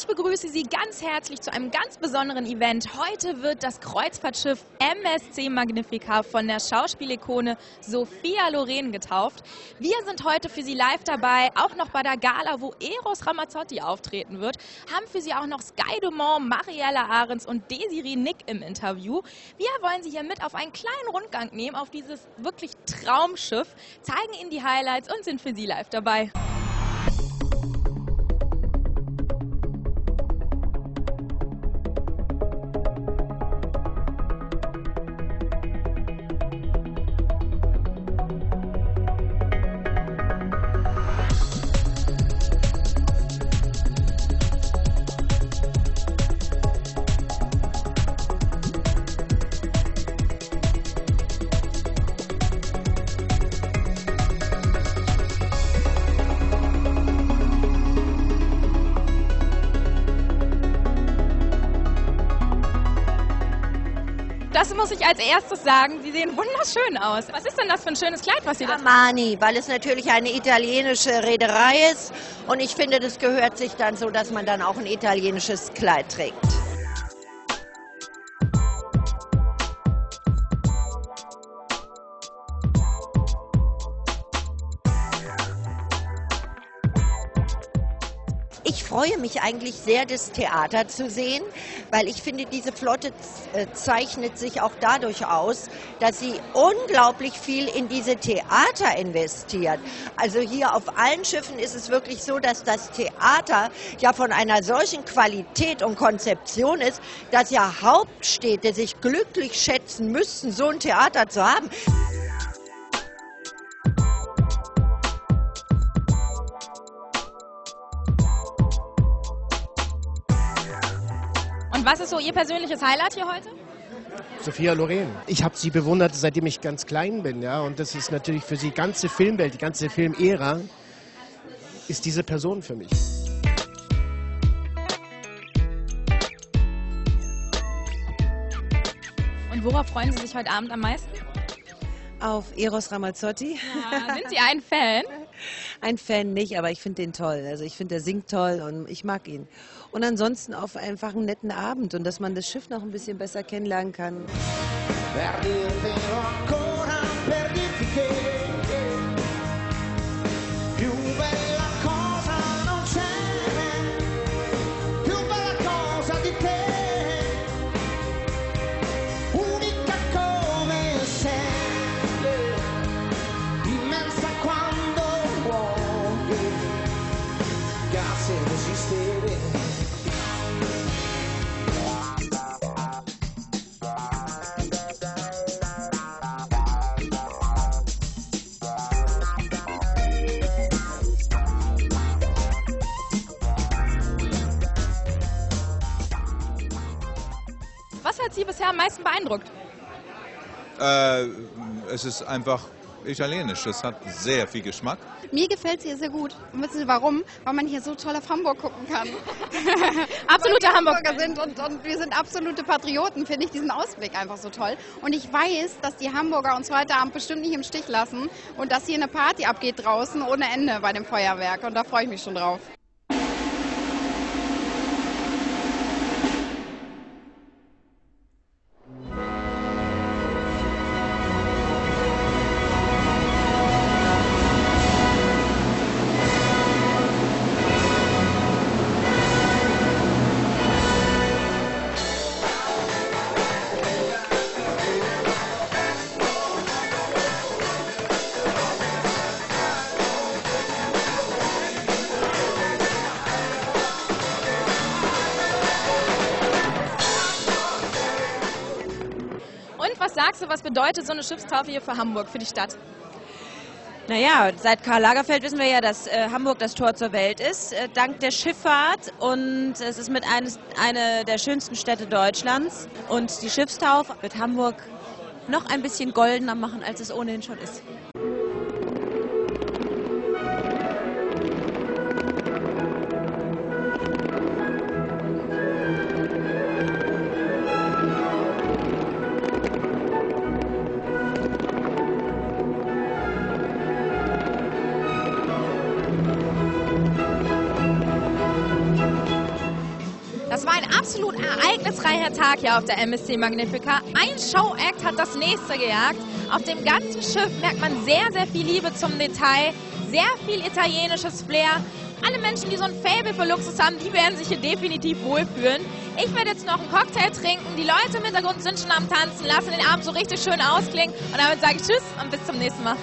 Ich begrüße Sie ganz herzlich zu einem ganz besonderen Event. Heute wird das Kreuzfahrtschiff MSC Magnifica von der Schauspielikone Sophia Loren getauft. Wir sind heute für Sie live dabei, auch noch bei der Gala, wo Eros Ramazzotti auftreten wird. Haben für Sie auch noch Sky Dumont, Mariella Ahrens und Desiree Nick im Interview. Wir wollen Sie hier mit auf einen kleinen Rundgang nehmen auf dieses wirklich Traumschiff, zeigen Ihnen die Highlights und sind für Sie live dabei. Muss ich als erstes sagen. Sie sehen wunderschön aus. Was ist denn das für ein schönes Kleid, was Sie da Armani, weil es natürlich eine italienische Reederei ist und ich finde, das gehört sich dann so, dass man dann auch ein italienisches Kleid trägt. Ich freue mich eigentlich sehr, das Theater zu sehen, weil ich finde, diese Flotte äh, zeichnet sich auch dadurch aus, dass sie unglaublich viel in diese Theater investiert. Also hier auf allen Schiffen ist es wirklich so, dass das Theater ja von einer solchen Qualität und Konzeption ist, dass ja Hauptstädte sich glücklich schätzen müssten, so ein Theater zu haben. Und was ist so Ihr persönliches Highlight hier heute? Sophia Loren. Ich habe sie bewundert, seitdem ich ganz klein bin, ja. Und das ist natürlich für die ganze Filmwelt, die ganze Filmära, ist diese Person für mich. Und worauf freuen Sie sich heute Abend am meisten? Auf Eros Ramazzotti. Ja, sind Sie ein Fan? Ein Fan nicht, aber ich finde den toll. Also ich finde, der singt toll und ich mag ihn. Und ansonsten auf einfach einen netten Abend und dass man das Schiff noch ein bisschen besser kennenlernen kann. Hat Sie bisher am meisten beeindruckt? Äh, es ist einfach italienisch. Es hat sehr viel Geschmack. Mir gefällt es hier sehr gut. Und wissen Sie warum? Weil man hier so toll auf Hamburg gucken kann. Absolute Weil wir Hamburg. Hamburger sind und, und wir sind absolute Patrioten, finde ich diesen Ausblick einfach so toll. Und ich weiß, dass die Hamburger uns heute Abend bestimmt nicht im Stich lassen und dass hier eine Party abgeht draußen ohne Ende bei dem Feuerwerk. Und da freue ich mich schon drauf. Sagst du, was bedeutet so eine Schiffstaufe hier für Hamburg, für die Stadt? Naja, seit Karl Lagerfeld wissen wir ja, dass äh, Hamburg das Tor zur Welt ist, äh, dank der Schifffahrt. Und es ist mit eines, eine der schönsten Städte Deutschlands. Und die Schiffstaufe wird Hamburg noch ein bisschen goldener machen, als es ohnehin schon ist. Absolut ereignisreicher Tag hier auf der MSC Magnifica. Ein Show-Act hat das nächste gejagt. Auf dem ganzen Schiff merkt man sehr, sehr viel Liebe zum Detail, sehr viel italienisches Flair. Alle Menschen, die so ein Fable für Luxus haben, die werden sich hier definitiv wohlfühlen. Ich werde jetzt noch einen Cocktail trinken. Die Leute im Hintergrund sind schon am Tanzen, lassen den Abend so richtig schön ausklingen. Und damit sage ich Tschüss und bis zum nächsten Mal.